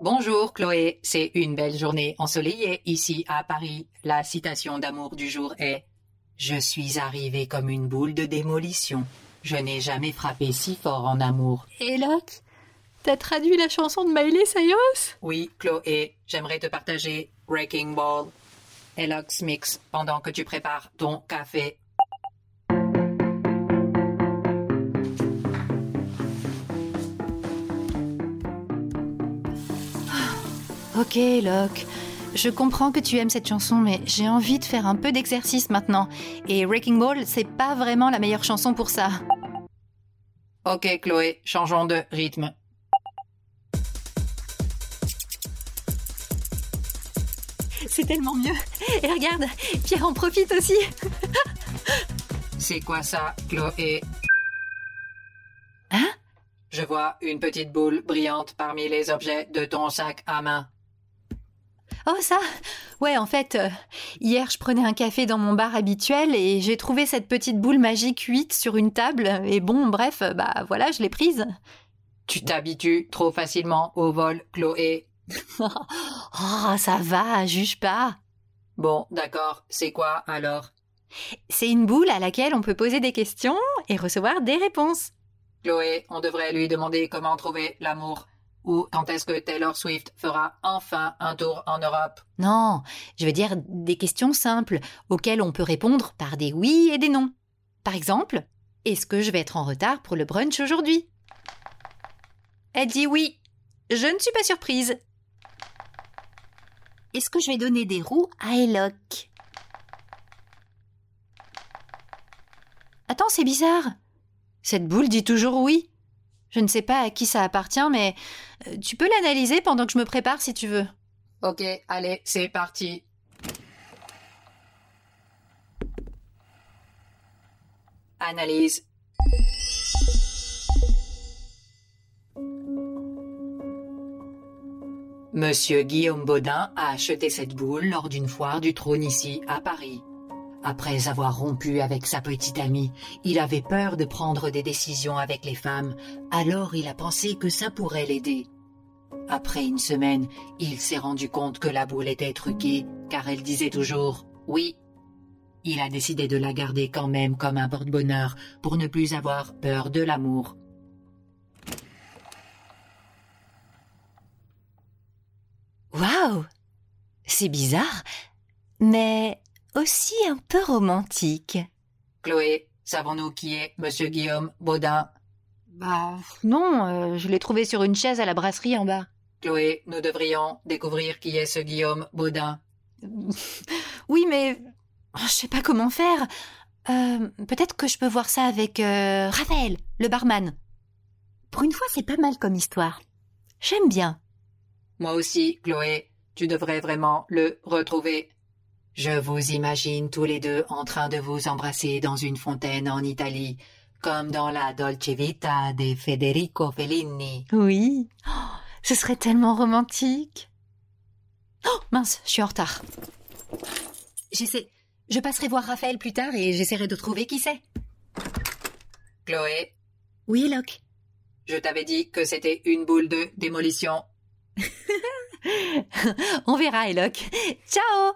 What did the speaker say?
Bonjour Chloé, c'est une belle journée ensoleillée ici à Paris. La citation d'amour du jour est Je suis arrivé comme une boule de démolition. Je n'ai jamais frappé si fort en amour. Et Locke, t'as traduit la chanson de Miley Cyrus? Oui, Chloé, j'aimerais te partager Wrecking Ball. Elox Mix pendant que tu prépares ton café. Ok, Locke. Je comprends que tu aimes cette chanson, mais j'ai envie de faire un peu d'exercice maintenant. Et Wrecking Ball, c'est pas vraiment la meilleure chanson pour ça. Ok, Chloé, changeons de rythme. C'est tellement mieux. Et regarde, Pierre en profite aussi. C'est quoi ça, Chloé? Hein? Je vois une petite boule brillante parmi les objets de ton sac à main. Oh ça Ouais, en fait, euh, hier je prenais un café dans mon bar habituel et j'ai trouvé cette petite boule magique 8 sur une table. Et bon, bref, bah voilà, je l'ai prise. Tu t'habitues trop facilement au vol, Chloé. oh, ça va, juge pas. Bon, d'accord, c'est quoi alors? C'est une boule à laquelle on peut poser des questions et recevoir des réponses. Chloé, on devrait lui demander comment trouver l'amour. Ou quand est-ce que Taylor Swift fera enfin un tour en Europe? Non, je veux dire des questions simples auxquelles on peut répondre par des oui et des non. Par exemple, est-ce que je vais être en retard pour le brunch aujourd'hui? Elle dit oui. Je ne suis pas surprise. Est-ce que je vais donner des roues à Eloc Attends, c'est bizarre. Cette boule dit toujours oui. Je ne sais pas à qui ça appartient, mais euh, tu peux l'analyser pendant que je me prépare si tu veux. Ok, allez, c'est parti. Analyse. Monsieur Guillaume Baudin a acheté cette boule lors d'une foire du trône ici, à Paris. Après avoir rompu avec sa petite amie, il avait peur de prendre des décisions avec les femmes, alors il a pensé que ça pourrait l'aider. Après une semaine, il s'est rendu compte que la boule était truquée, car elle disait toujours oui. Il a décidé de la garder quand même comme un porte-bonheur pour ne plus avoir peur de l'amour. Waouh C'est bizarre, mais aussi un peu romantique. Chloé, savons-nous qui est Monsieur Guillaume Baudin? Bah non, euh, je l'ai trouvé sur une chaise à la brasserie en bas. Chloé, nous devrions découvrir qui est ce Guillaume Baudin. Oui, mais oh, je sais pas comment faire. Euh, Peut-être que je peux voir ça avec euh, Raphaël, le barman. Pour une fois, c'est pas mal comme histoire. J'aime bien. Moi aussi, Chloé, tu devrais vraiment le retrouver. Je vous imagine tous les deux en train de vous embrasser dans une fontaine en Italie, comme dans la Dolce Vita de Federico Fellini. Oui. Oh, ce serait tellement romantique. Oh, mince, je suis en retard. J'essaie. Je passerai voir Raphaël plus tard et j'essaierai de trouver qui c'est. Chloé, Oui, Locke. je t'avais dit que c'était une boule de démolition. On verra, Eloque. Ciao